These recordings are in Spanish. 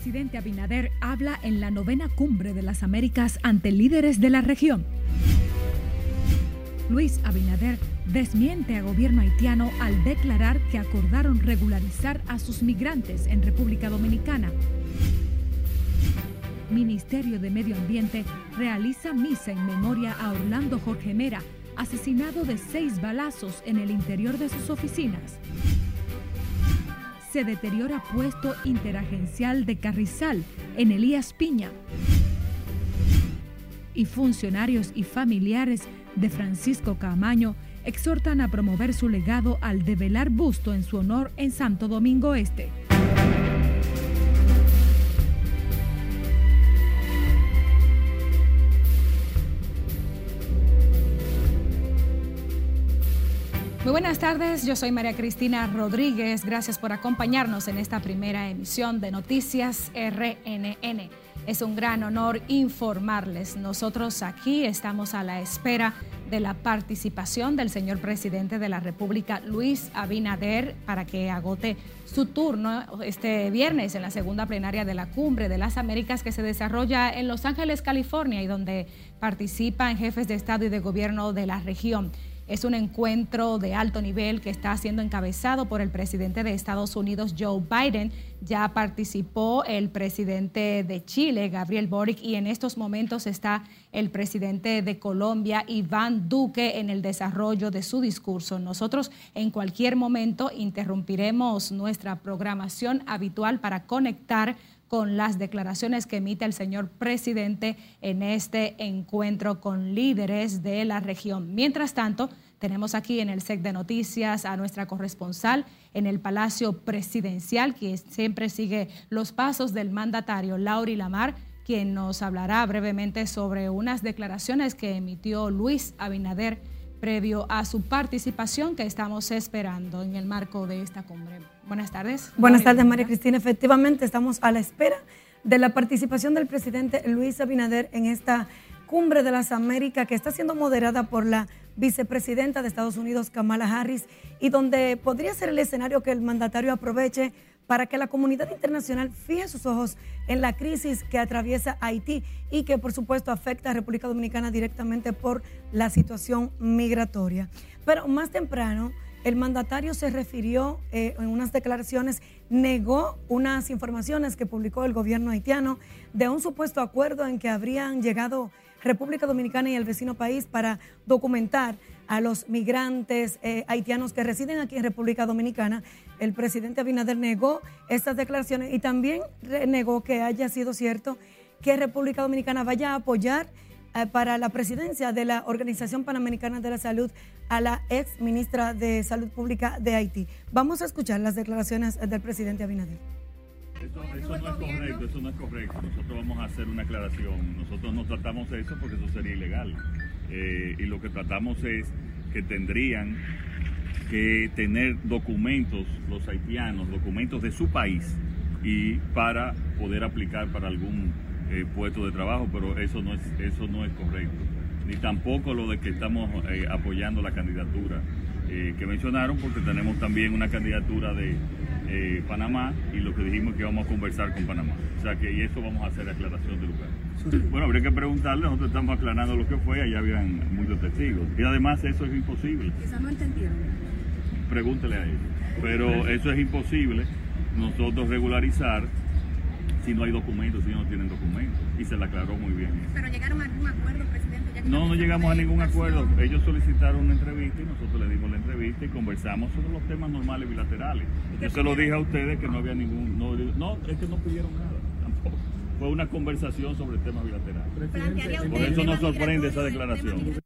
presidente Abinader habla en la novena cumbre de las Américas ante líderes de la región. Luis Abinader desmiente a gobierno haitiano al declarar que acordaron regularizar a sus migrantes en República Dominicana. Ministerio de Medio Ambiente realiza misa en memoria a Orlando Jorge Mera, asesinado de seis balazos en el interior de sus oficinas. Se deteriora puesto interagencial de Carrizal en Elías Piña. Y funcionarios y familiares de Francisco Camaño exhortan a promover su legado al develar busto en su honor en Santo Domingo Este. Buenas tardes, yo soy María Cristina Rodríguez. Gracias por acompañarnos en esta primera emisión de Noticias RNN. Es un gran honor informarles. Nosotros aquí estamos a la espera de la participación del señor presidente de la República, Luis Abinader, para que agote su turno este viernes en la segunda plenaria de la Cumbre de las Américas que se desarrolla en Los Ángeles, California, y donde participan jefes de Estado y de Gobierno de la región. Es un encuentro de alto nivel que está siendo encabezado por el presidente de Estados Unidos, Joe Biden. Ya participó el presidente de Chile, Gabriel Boric, y en estos momentos está el presidente de Colombia, Iván Duque, en el desarrollo de su discurso. Nosotros en cualquier momento interrumpiremos nuestra programación habitual para conectar con las declaraciones que emite el señor presidente en este encuentro con líderes de la región. Mientras tanto, tenemos aquí en el SEC de Noticias a nuestra corresponsal en el Palacio Presidencial, que siempre sigue los pasos del mandatario Lauri Lamar, quien nos hablará brevemente sobre unas declaraciones que emitió Luis Abinader previo a su participación que estamos esperando en el marco de esta cumbre. Buenas tardes. Buenas tardes, María Cristina. Efectivamente, estamos a la espera de la participación del presidente Luis Abinader en esta cumbre de las Américas que está siendo moderada por la vicepresidenta de Estados Unidos, Kamala Harris, y donde podría ser el escenario que el mandatario aproveche para que la comunidad internacional fije sus ojos en la crisis que atraviesa Haití y que por supuesto afecta a República Dominicana directamente por la situación migratoria. Pero más temprano, el mandatario se refirió eh, en unas declaraciones, negó unas informaciones que publicó el gobierno haitiano de un supuesto acuerdo en que habrían llegado República Dominicana y el vecino país para documentar a los migrantes eh, haitianos que residen aquí en República Dominicana. El presidente Abinader negó estas declaraciones y también negó que haya sido cierto que República Dominicana vaya a apoyar eh, para la presidencia de la Organización Panamericana de la Salud a la ex ministra de Salud Pública de Haití. Vamos a escuchar las declaraciones del presidente Abinader. Eso, no es correcto, eso no es correcto. Nosotros vamos a hacer una aclaración. Nosotros no tratamos eso porque eso sería ilegal. Eh, y lo que tratamos es que tendrían que tener documentos los haitianos, documentos de su país y para poder aplicar para algún eh, puesto de trabajo, pero eso no es eso no es correcto. Ni tampoco lo de que estamos eh, apoyando la candidatura que mencionaron, porque tenemos también una candidatura de Panamá y lo que dijimos que vamos a conversar con Panamá. O sea que y eso vamos a hacer aclaración de lugar. Bueno, habría que preguntarle, nosotros estamos aclarando lo que fue, allá habían muchos testigos. Y además eso es imposible. Quizás no entendieron. Pregúntele a ellos. Pero eso es imposible nosotros regularizar si no hay documentos, si no tienen documentos. Y se le aclaró muy bien. Pero llegaron a algún acuerdo, presidente. no, no llegamos a ningún acuerdo. Ellos solicitaron una entrevista y nosotros le dimos la entrevista y conversamos sobre los temas normales bilaterales. Yo se lo dije a ustedes que no había ningún... No, no es que no pidieron nada tampoco fue una conversación sobre el tema bilateral. Por eso nos sorprende esa declaración.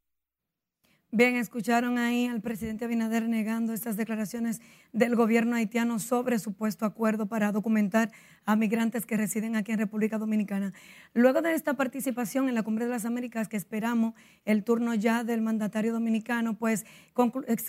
Bien, escucharon ahí al presidente Abinader negando estas declaraciones del gobierno haitiano sobre supuesto acuerdo para documentar a migrantes que residen aquí en República Dominicana. Luego de esta participación en la Cumbre de las Américas, que esperamos el turno ya del mandatario dominicano, pues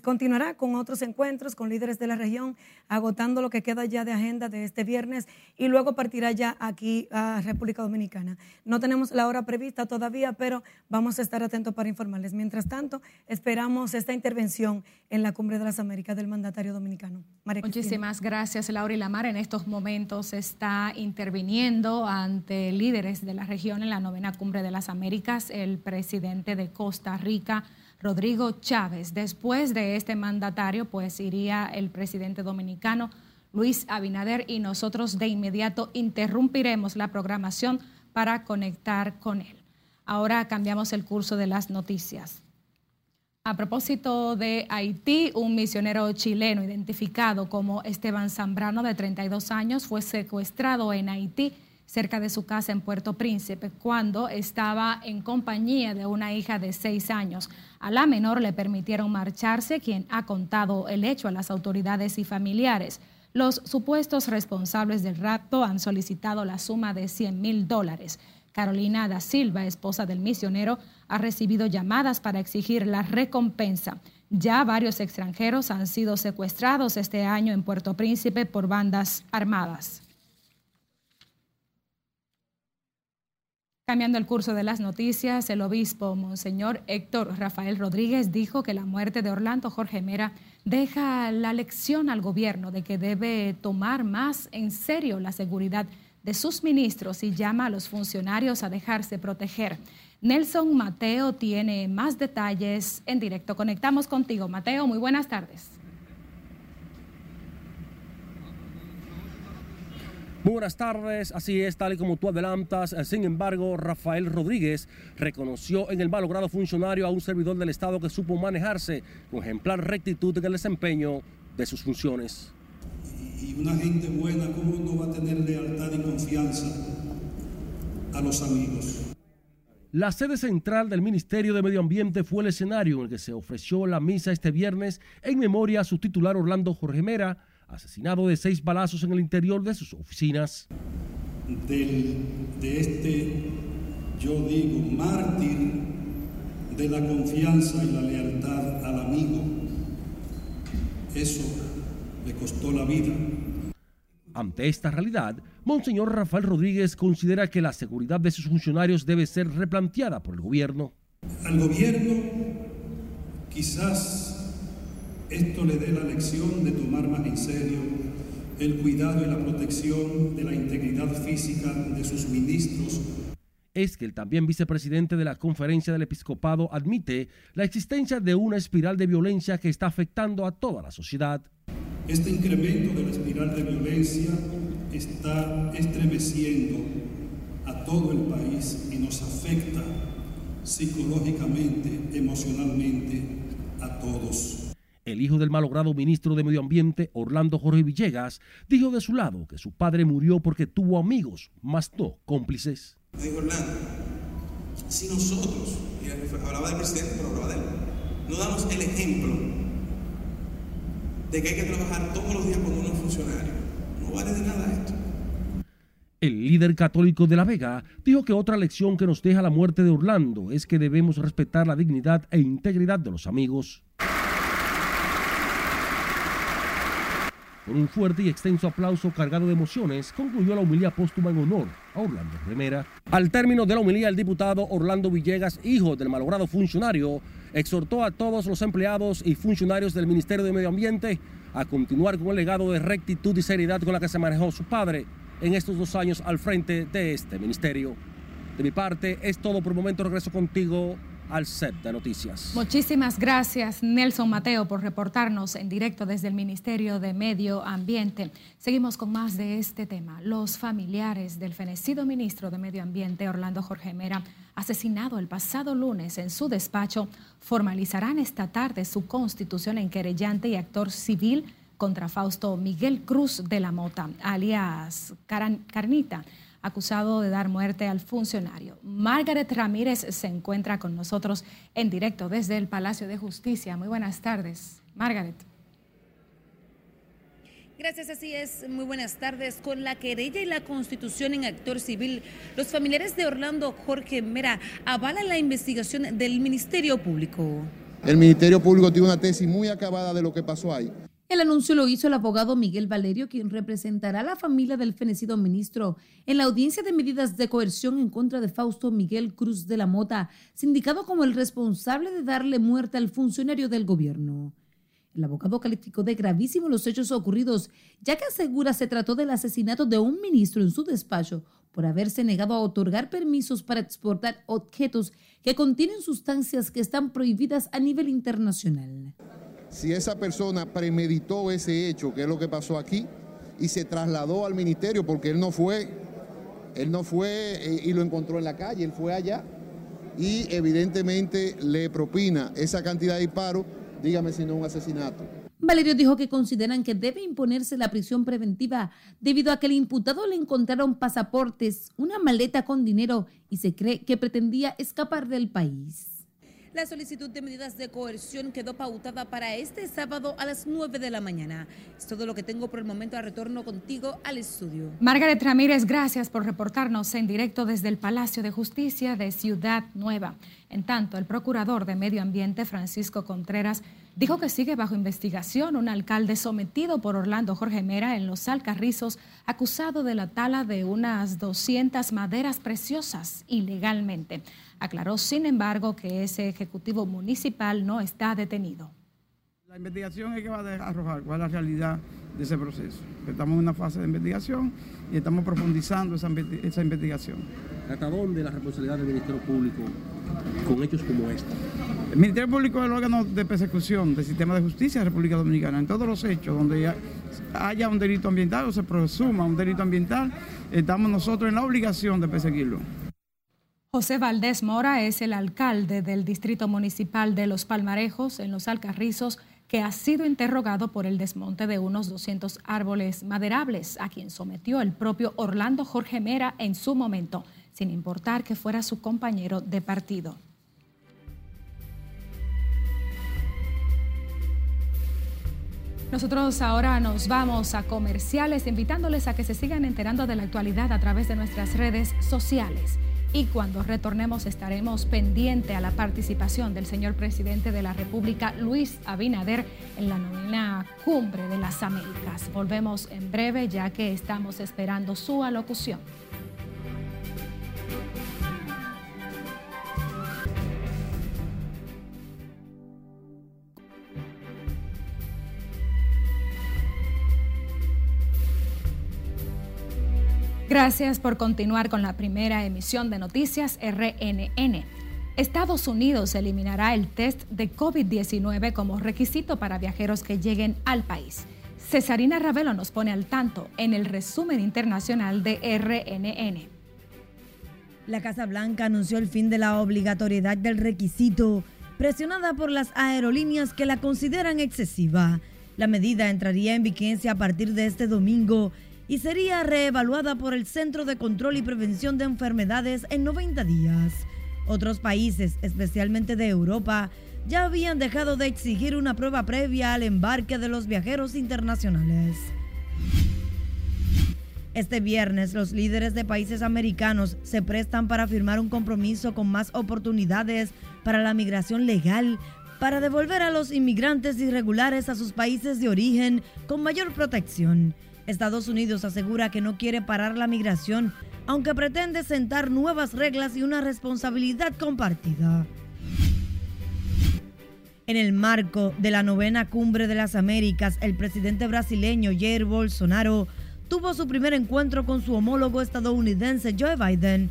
continuará con otros encuentros con líderes de la región, agotando lo que queda ya de agenda de este viernes y luego partirá ya aquí a República Dominicana. No tenemos la hora prevista todavía, pero vamos a estar atentos para informarles. Mientras tanto, esperamos esta intervención en la Cumbre de las Américas del mandatario dominicano. Muchísimas gracias, Laura y Lamar. En estos momentos está interviniendo ante líderes de la región en la novena Cumbre de las Américas el presidente de Costa Rica, Rodrigo Chávez. Después de este mandatario, pues iría el presidente dominicano, Luis Abinader, y nosotros de inmediato interrumpiremos la programación para conectar con él. Ahora cambiamos el curso de las noticias. A propósito de Haití, un misionero chileno identificado como Esteban Zambrano, de 32 años, fue secuestrado en Haití, cerca de su casa en Puerto Príncipe, cuando estaba en compañía de una hija de 6 años. A la menor le permitieron marcharse, quien ha contado el hecho a las autoridades y familiares. Los supuestos responsables del rapto han solicitado la suma de 100 mil dólares. Carolina da Silva, esposa del misionero, ha recibido llamadas para exigir la recompensa. Ya varios extranjeros han sido secuestrados este año en Puerto Príncipe por bandas armadas. Cambiando el curso de las noticias, el obispo Monseñor Héctor Rafael Rodríguez dijo que la muerte de Orlando Jorge Mera deja la lección al gobierno de que debe tomar más en serio la seguridad de sus ministros y llama a los funcionarios a dejarse proteger. Nelson Mateo tiene más detalles en directo. Conectamos contigo. Mateo, muy buenas tardes. Muy buenas tardes, así es, tal y como tú adelantas. Sin embargo, Rafael Rodríguez reconoció en el malogrado funcionario a un servidor del Estado que supo manejarse con ejemplar rectitud en el desempeño de sus funciones y una gente buena, ¿cómo no va a tener lealtad y confianza a los amigos? La sede central del Ministerio de Medio Ambiente fue el escenario en el que se ofreció la misa este viernes en memoria a su titular Orlando Jorge Mera, asesinado de seis balazos en el interior de sus oficinas. de este, yo digo, mártir de la confianza y la lealtad al amigo, eso le costó la vida. Ante esta realidad, Monseñor Rafael Rodríguez considera que la seguridad de sus funcionarios debe ser replanteada por el gobierno. Al gobierno quizás esto le dé la lección de tomar más en serio el cuidado y la protección de la integridad física de sus ministros. Es que el también vicepresidente de la Conferencia del Episcopado admite la existencia de una espiral de violencia que está afectando a toda la sociedad. Este incremento de la espiral de violencia está estremeciendo a todo el país y nos afecta psicológicamente, emocionalmente a todos. El hijo del malogrado ministro de Medio Ambiente, Orlando Jorge Villegas, dijo de su lado que su padre murió porque tuvo amigos, más no cómplices. Dijo Orlando, si nosotros, hablaba del presidente, pero hablaba de él, no damos el ejemplo de que hay que trabajar todos los días con uno funcionario. No vale de nada esto. El líder católico de La Vega dijo que otra lección que nos deja la muerte de Orlando es que debemos respetar la dignidad e integridad de los amigos. Con un fuerte y extenso aplauso cargado de emociones, concluyó la humilía póstuma en honor a Orlando Remera. Al término de la humilía, el diputado Orlando Villegas, hijo del malogrado funcionario, exhortó a todos los empleados y funcionarios del Ministerio de Medio Ambiente a continuar con el legado de rectitud y seriedad con la que se manejó su padre en estos dos años al frente de este ministerio. De mi parte, es todo por el momento. Regreso contigo al set de noticias. Muchísimas gracias, Nelson Mateo, por reportarnos en directo desde el Ministerio de Medio Ambiente. Seguimos con más de este tema. Los familiares del fenecido ministro de Medio Ambiente, Orlando Jorge Mera, asesinado el pasado lunes en su despacho, formalizarán esta tarde su constitución en querellante y actor civil contra Fausto Miguel Cruz de la Mota, alias Carnita acusado de dar muerte al funcionario. Margaret Ramírez se encuentra con nosotros en directo desde el Palacio de Justicia. Muy buenas tardes, Margaret. Gracias, así es. Muy buenas tardes. Con la querella y la constitución en actor civil, los familiares de Orlando Jorge Mera avalan la investigación del Ministerio Público. El Ministerio Público tiene una tesis muy acabada de lo que pasó ahí. El anuncio lo hizo el abogado Miguel Valerio, quien representará a la familia del fenecido ministro en la audiencia de medidas de coerción en contra de Fausto Miguel Cruz de la Mota, sindicado como el responsable de darle muerte al funcionario del gobierno. El abogado calificó de gravísimo los hechos ocurridos, ya que asegura se trató del asesinato de un ministro en su despacho por haberse negado a otorgar permisos para exportar objetos que contienen sustancias que están prohibidas a nivel internacional. Si esa persona premeditó ese hecho, que es lo que pasó aquí, y se trasladó al ministerio, porque él no fue, él no fue eh, y lo encontró en la calle, él fue allá. Y evidentemente le propina esa cantidad de disparos, dígame si no un asesinato. Valerio dijo que consideran que debe imponerse la prisión preventiva debido a que el imputado le encontraron pasaportes, una maleta con dinero y se cree que pretendía escapar del país. La solicitud de medidas de coerción quedó pautada para este sábado a las 9 de la mañana. Es todo lo que tengo por el momento. A retorno contigo al estudio. Margaret Ramírez, gracias por reportarnos en directo desde el Palacio de Justicia de Ciudad Nueva. En tanto, el procurador de Medio Ambiente, Francisco Contreras, dijo que sigue bajo investigación un alcalde sometido por Orlando Jorge Mera en los Alcarrizos, acusado de la tala de unas 200 maderas preciosas ilegalmente. Aclaró, sin embargo, que ese ejecutivo municipal no está detenido. La investigación es que va a arrojar cuál es la realidad de ese proceso. Estamos en una fase de investigación y estamos profundizando esa, investigación. ¿Hasta dónde la responsabilidad del Ministerio Público con hechos como este? El Ministerio Público es el órgano de persecución del sistema de justicia de la República Dominicana. En todos los hechos donde haya un delito ambiental o se presuma un delito ambiental, estamos nosotros en la obligación de perseguirlo. José Valdés Mora es el alcalde del Distrito Municipal de Los Palmarejos, en Los Alcarrizos, que ha sido interrogado por el desmonte de unos 200 árboles maderables, a quien sometió el propio Orlando Jorge Mera en su momento, sin importar que fuera su compañero de partido. Nosotros ahora nos vamos a comerciales, invitándoles a que se sigan enterando de la actualidad a través de nuestras redes sociales y cuando retornemos estaremos pendiente a la participación del señor presidente de la República, Luis Abinader, en la novena cumbre de las Américas. Volvemos en breve ya que estamos esperando su alocución. Gracias por continuar con la primera emisión de Noticias RNN. Estados Unidos eliminará el test de COVID-19 como requisito para viajeros que lleguen al país. Cesarina Ravelo nos pone al tanto en el resumen internacional de RNN. La Casa Blanca anunció el fin de la obligatoriedad del requisito, presionada por las aerolíneas que la consideran excesiva. La medida entraría en vigencia a partir de este domingo y sería reevaluada por el Centro de Control y Prevención de Enfermedades en 90 días. Otros países, especialmente de Europa, ya habían dejado de exigir una prueba previa al embarque de los viajeros internacionales. Este viernes los líderes de países americanos se prestan para firmar un compromiso con más oportunidades para la migración legal, para devolver a los inmigrantes irregulares a sus países de origen con mayor protección. Estados Unidos asegura que no quiere parar la migración, aunque pretende sentar nuevas reglas y una responsabilidad compartida. En el marco de la novena cumbre de las Américas, el presidente brasileño Jair Bolsonaro tuvo su primer encuentro con su homólogo estadounidense Joe Biden,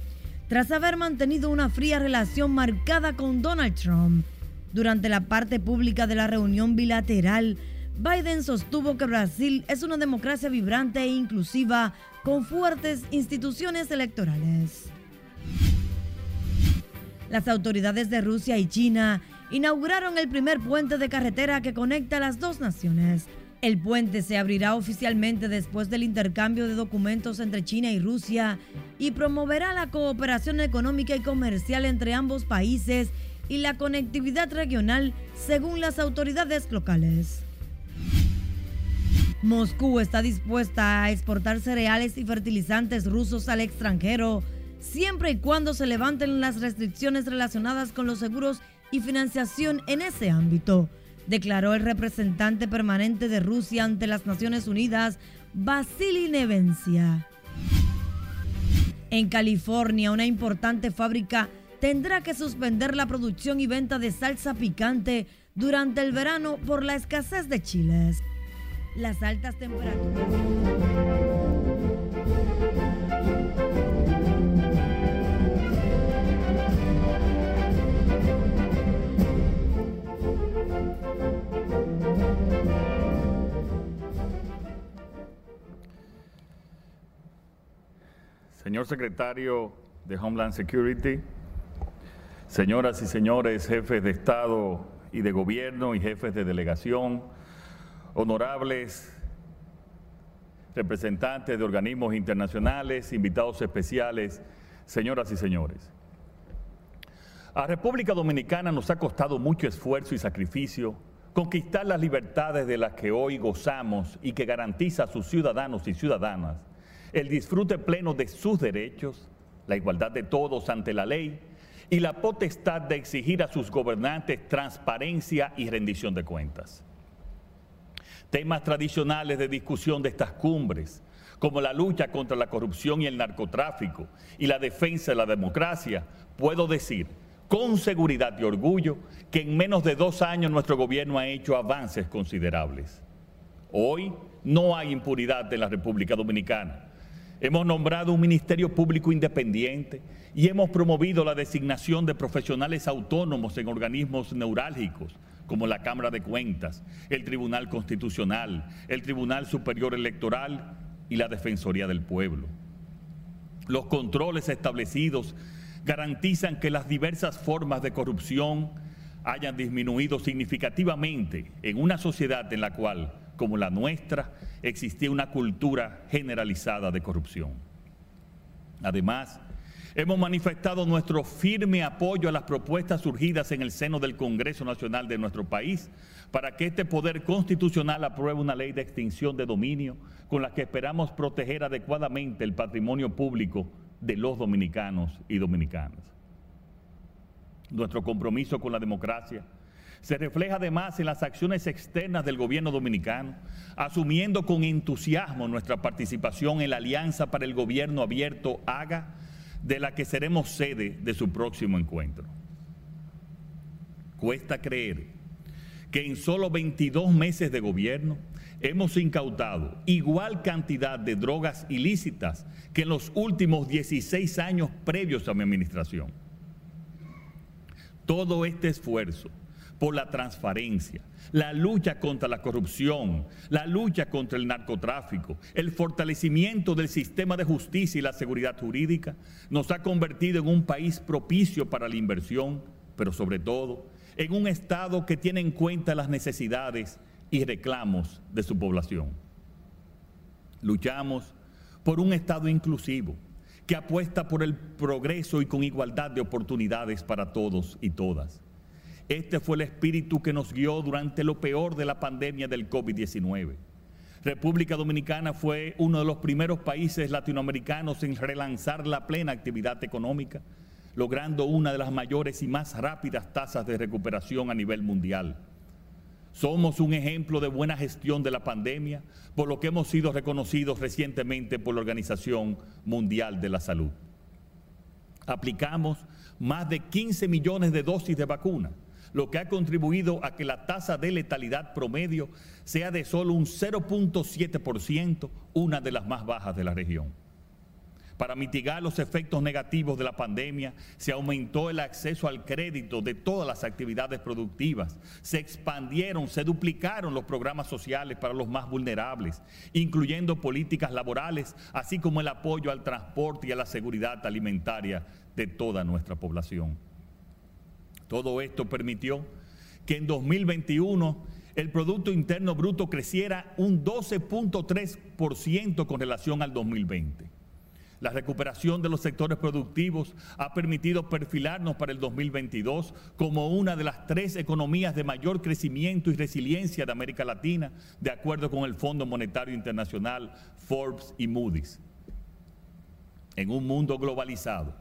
tras haber mantenido una fría relación marcada con Donald Trump. Durante la parte pública de la reunión bilateral, Biden sostuvo que Brasil es una democracia vibrante e inclusiva con fuertes instituciones electorales. Las autoridades de Rusia y China inauguraron el primer puente de carretera que conecta las dos naciones. El puente se abrirá oficialmente después del intercambio de documentos entre China y Rusia y promoverá la cooperación económica y comercial entre ambos países y la conectividad regional según las autoridades locales. Moscú está dispuesta a exportar cereales y fertilizantes rusos al extranjero, siempre y cuando se levanten las restricciones relacionadas con los seguros y financiación en ese ámbito. declaró el representante permanente de Rusia ante las Naciones Unidas, Vasily Nevencia. En California, una importante fábrica tendrá que suspender la producción y venta de salsa picante durante el verano por la escasez de chiles. Las altas temperaturas. Señor secretario de Homeland Security, señoras y señores jefes de Estado y de Gobierno y jefes de delegación, honorables representantes de organismos internacionales, invitados especiales, señoras y señores. A República Dominicana nos ha costado mucho esfuerzo y sacrificio conquistar las libertades de las que hoy gozamos y que garantiza a sus ciudadanos y ciudadanas el disfrute pleno de sus derechos, la igualdad de todos ante la ley y la potestad de exigir a sus gobernantes transparencia y rendición de cuentas. Temas tradicionales de discusión de estas cumbres, como la lucha contra la corrupción y el narcotráfico y la defensa de la democracia, puedo decir con seguridad y orgullo que en menos de dos años nuestro gobierno ha hecho avances considerables. Hoy no hay impunidad en la República Dominicana Hemos nombrado un Ministerio Público Independiente y hemos promovido la designación de profesionales autónomos en organismos neurálgicos como la Cámara de Cuentas, el Tribunal Constitucional, el Tribunal Superior Electoral y la Defensoría del Pueblo. Los controles establecidos garantizan que las diversas formas de corrupción hayan disminuido significativamente en una sociedad en la cual como la nuestra, existía una cultura generalizada de corrupción. Además, hemos manifestado nuestro firme apoyo a las propuestas surgidas en el seno del Congreso Nacional de nuestro país para que este poder constitucional apruebe una ley de extinción de dominio con la que esperamos proteger adecuadamente el patrimonio público de los dominicanos y dominicanas. Nuestro compromiso con la democracia se refleja además en las acciones externas del gobierno dominicano, asumiendo con entusiasmo nuestra participación en la Alianza para el Gobierno Abierto AGA, de la que seremos sede de su próximo encuentro. Cuesta creer que en solo 22 meses de gobierno hemos incautado igual cantidad de drogas ilícitas que en los últimos 16 años previos a mi administración. Todo este esfuerzo por la transparencia, la lucha contra la corrupción, la lucha contra el narcotráfico, el fortalecimiento del sistema de justicia y la seguridad jurídica, nos ha convertido en un país propicio para la inversión, pero sobre todo en un Estado que tiene en cuenta las necesidades y reclamos de su población. Luchamos por un Estado inclusivo que apuesta por el progreso y con igualdad de oportunidades para todos y todas. Este fue el espíritu que nos guió durante lo peor de la pandemia del COVID-19. República Dominicana fue uno de los primeros países latinoamericanos en relanzar la plena actividad económica, logrando una de las mayores y más rápidas tasas de recuperación a nivel mundial. Somos un ejemplo de buena gestión de la pandemia, por lo que hemos sido reconocidos recientemente por la Organización Mundial de la Salud. Aplicamos más de 15 millones de dosis de vacuna lo que ha contribuido a que la tasa de letalidad promedio sea de solo un 0.7%, una de las más bajas de la región. Para mitigar los efectos negativos de la pandemia, se aumentó el acceso al crédito de todas las actividades productivas, se expandieron, se duplicaron los programas sociales para los más vulnerables, incluyendo políticas laborales, así como el apoyo al transporte y a la seguridad alimentaria de toda nuestra población. Todo esto permitió que en 2021 el Producto Interno Bruto creciera un 12.3% con relación al 2020. La recuperación de los sectores productivos ha permitido perfilarnos para el 2022 como una de las tres economías de mayor crecimiento y resiliencia de América Latina, de acuerdo con el Fondo Monetario Internacional, Forbes y Moody's. En un mundo globalizado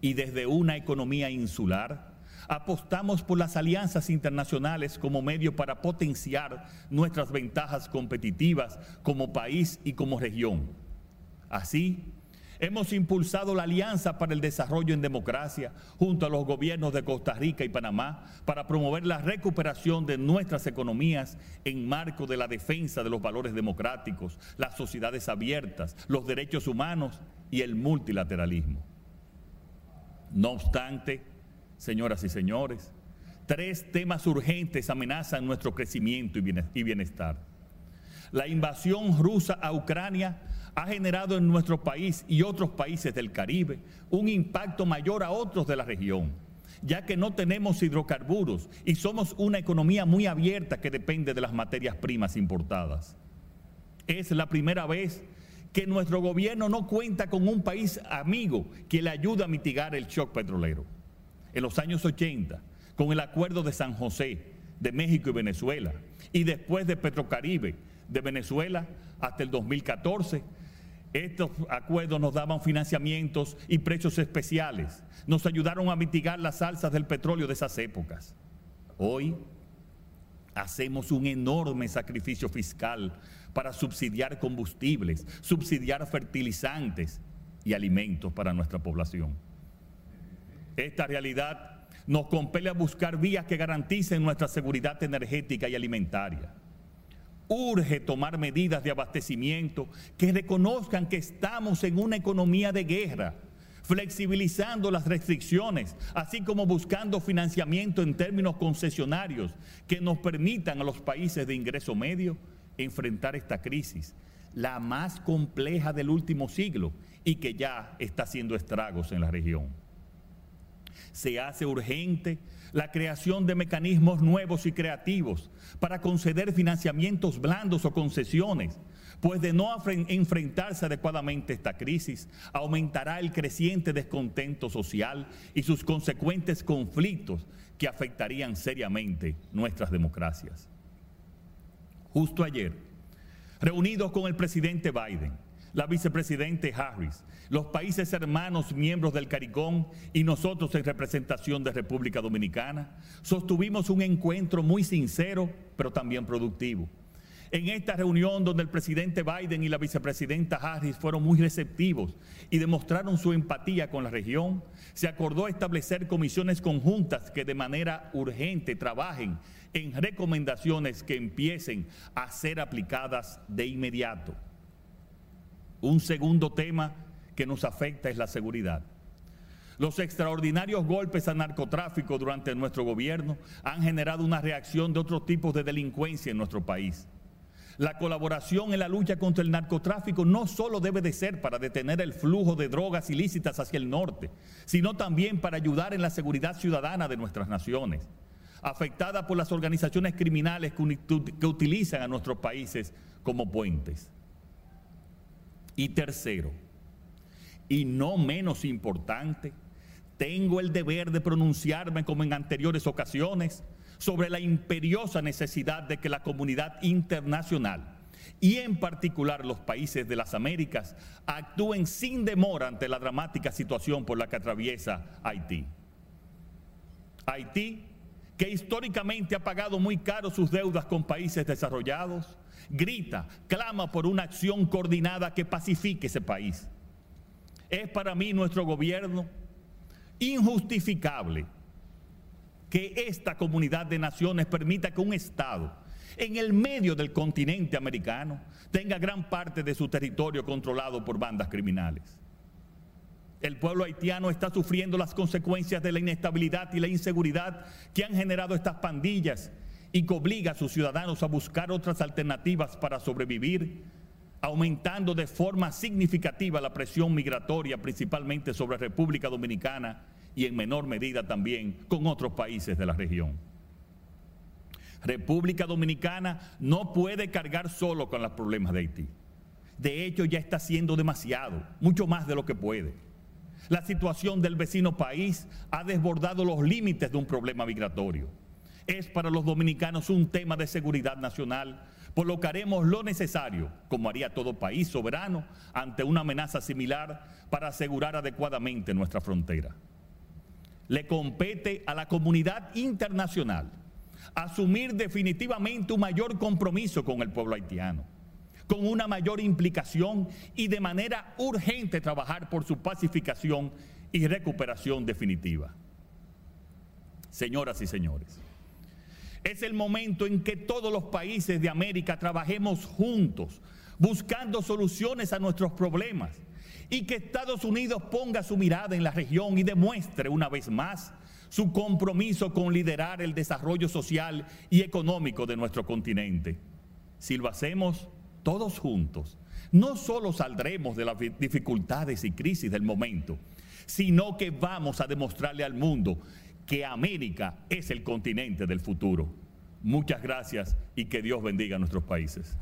y desde una economía insular, Apostamos por las alianzas internacionales como medio para potenciar nuestras ventajas competitivas como país y como región. Así, hemos impulsado la Alianza para el Desarrollo en Democracia junto a los gobiernos de Costa Rica y Panamá para promover la recuperación de nuestras economías en marco de la defensa de los valores democráticos, las sociedades abiertas, los derechos humanos y el multilateralismo. No obstante, señoras y señores, tres temas urgentes amenazan nuestro crecimiento y bienestar. La invasión rusa a Ucrania ha generado en nuestro país y otros países del Caribe un impacto mayor a otros de la región, ya que no tenemos hidrocarburos y somos una economía muy abierta que depende de las materias primas importadas. Es la primera vez que nuestro gobierno no cuenta con un país amigo que le ayude a mitigar el shock petrolero. En los años 80, con el acuerdo de San José de México y Venezuela, y después de Petrocaribe de Venezuela hasta el 2014, estos acuerdos nos daban financiamientos y precios especiales, nos ayudaron a mitigar las alzas del petróleo de esas épocas. Hoy hacemos un enorme sacrificio fiscal para subsidiar combustibles, subsidiar fertilizantes y alimentos para nuestra población. Esta realidad nos compele a buscar vías que garanticen nuestra seguridad energética y alimentaria. Urge tomar medidas de abastecimiento que reconozcan que estamos en una economía de guerra, flexibilizando las restricciones, así como buscando financiamiento en términos concesionarios que nos permitan a los países de ingreso medio enfrentar esta crisis, la más compleja del último siglo y que ya está haciendo estragos en la región. Se hace urgente la creación de mecanismos nuevos y creativos para conceder financiamientos blandos o concesiones, pues de no enfrentarse adecuadamente a esta crisis, aumentará el creciente descontento social y sus consecuentes conflictos que afectarían seriamente nuestras democracias. Justo ayer, reunidos con el presidente Biden, la vicepresidente Harris, los países hermanos miembros del CARICOM y nosotros en representación de República Dominicana, sostuvimos un encuentro muy sincero, pero también productivo. En esta reunión donde el presidente Biden y la vicepresidenta Harris fueron muy receptivos y demostraron su empatía con la región, se acordó establecer comisiones conjuntas que de manera urgente trabajen en recomendaciones que empiecen a ser aplicadas de inmediato. Un segundo tema que nos afecta es la seguridad. Los extraordinarios golpes al narcotráfico durante nuestro gobierno han generado una reacción de otros tipos de delincuencia en nuestro país. La colaboración en la lucha contra el narcotráfico no solo debe de ser para detener el flujo de drogas ilícitas hacia el norte, sino también para ayudar en la seguridad ciudadana de nuestras naciones afectada por las organizaciones criminales que, utilizan a nuestros países como puentes. Y tercero, y no menos importante, tengo el deber de pronunciarme como en anteriores ocasiones sobre la imperiosa necesidad de que la comunidad internacional y en particular los países de las Américas actúen sin demora ante la dramática situación por la que atraviesa Haití. Haití que históricamente ha pagado muy caro sus deudas con países desarrollados, grita, clama por una acción coordinada que pacifique ese país. Es para mí nuestro gobierno injustificable que esta comunidad de naciones permita que un Estado en el medio del continente americano tenga gran parte de su territorio controlado por bandas criminales. El pueblo haitiano está sufriendo las consecuencias de la inestabilidad y la inseguridad que han generado estas pandillas y que obliga a sus ciudadanos a buscar otras alternativas para sobrevivir, aumentando de forma significativa la presión migratoria, principalmente sobre República Dominicana y en menor medida también con otros países de la región. República Dominicana no puede cargar solo con los problemas de Haití. De hecho, ya está haciendo demasiado, mucho más de lo que puede. La situación del vecino país ha desbordado los límites de un problema migratorio. Es para los dominicanos un tema de seguridad nacional, por lo que haremos lo necesario, como haría todo país soberano, ante una amenaza similar para asegurar adecuadamente nuestra frontera. le compete a la comunidad internacional asumir definitivamente un mayor compromiso con el pueblo haitiano, con una mayor implicación y de manera urgente trabajar por su pacificación y recuperación definitiva. Señoras y señores, es el momento en que todos los países de América trabajemos juntos, buscando soluciones a nuestros problemas y que Estados Unidos ponga su mirada en la región y demuestre una vez más su compromiso con liderar el desarrollo social y económico de nuestro continente. Si lo hacemos todos juntos, no solo saldremos de las dificultades y crisis del momento, sino que vamos a demostrarle al mundo que América es el continente del futuro. Muchas gracias y que Dios bendiga a nuestros países.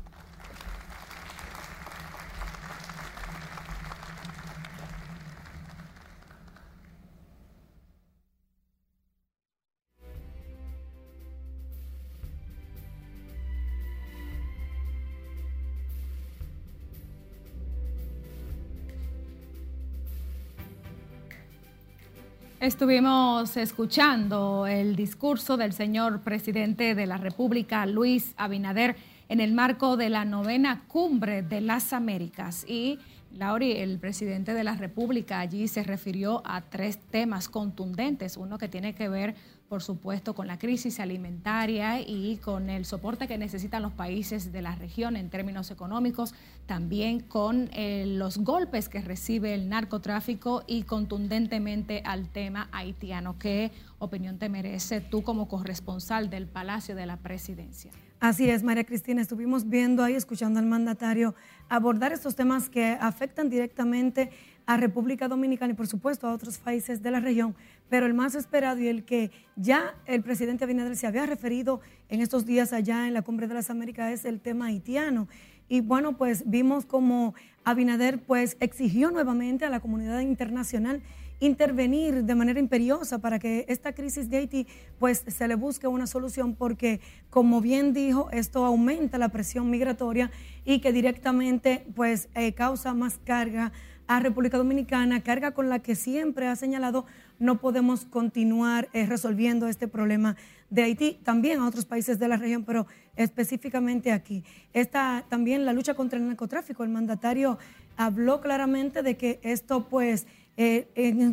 Estuvimos escuchando el discurso del señor presidente de la República, Luis Abinader, en el marco de la novena cumbre de las Américas. Y Lauri, el presidente de la República allí se refirió a tres temas contundentes. Uno que tiene que ver por supuesto, con la crisis alimentaria y con el soporte que necesitan los países de la región en términos económicos, también con eh, los golpes que recibe el narcotráfico y contundentemente al tema haitiano. ¿Qué opinión te merece tú como corresponsal del Palacio de la Presidencia? Así es, María Cristina, estuvimos viendo ahí, escuchando al mandatario abordar estos temas que afectan directamente a República Dominicana y por supuesto a otros países de la región, pero el más esperado y el que ya el presidente Abinader se había referido en estos días allá en la Cumbre de las Américas es el tema haitiano. Y bueno, pues vimos como Abinader pues exigió nuevamente a la comunidad internacional intervenir de manera imperiosa para que esta crisis de Haití pues se le busque una solución porque como bien dijo esto aumenta la presión migratoria y que directamente pues eh, causa más carga a República Dominicana, carga con la que siempre ha señalado no podemos continuar eh, resolviendo este problema de Haití, también a otros países de la región, pero específicamente aquí. Está también la lucha contra el narcotráfico. El mandatario habló claramente de que esto, pues, eh,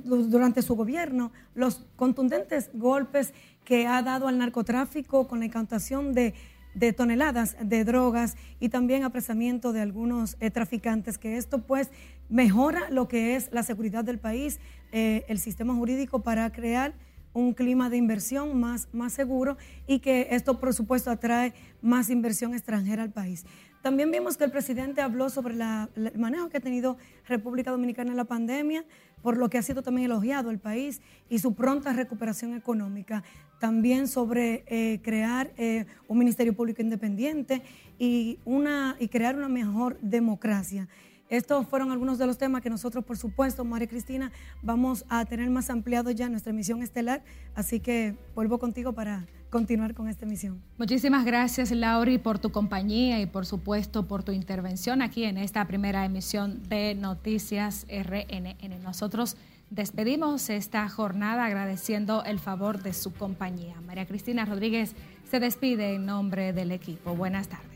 durante su gobierno, los contundentes golpes que ha dado al narcotráfico con la incantación de de toneladas de drogas y también apresamiento de algunos eh, traficantes, que esto pues mejora lo que es la seguridad del país, eh, el sistema jurídico para crear un clima de inversión más, más seguro y que esto por supuesto atrae más inversión extranjera al país. También vimos que el presidente habló sobre el manejo que ha tenido República Dominicana en la pandemia, por lo que ha sido también elogiado el país y su pronta recuperación económica. También sobre eh, crear eh, un Ministerio Público Independiente y, una, y crear una mejor democracia. Estos fueron algunos de los temas que nosotros, por supuesto, María Cristina, vamos a tener más ampliado ya nuestra emisión estelar. Así que vuelvo contigo para continuar con esta emisión. Muchísimas gracias, Lauri, por tu compañía y, por supuesto, por tu intervención aquí en esta primera emisión de Noticias RNN. Nosotros despedimos esta jornada agradeciendo el favor de su compañía. María Cristina Rodríguez se despide en nombre del equipo. Buenas tardes.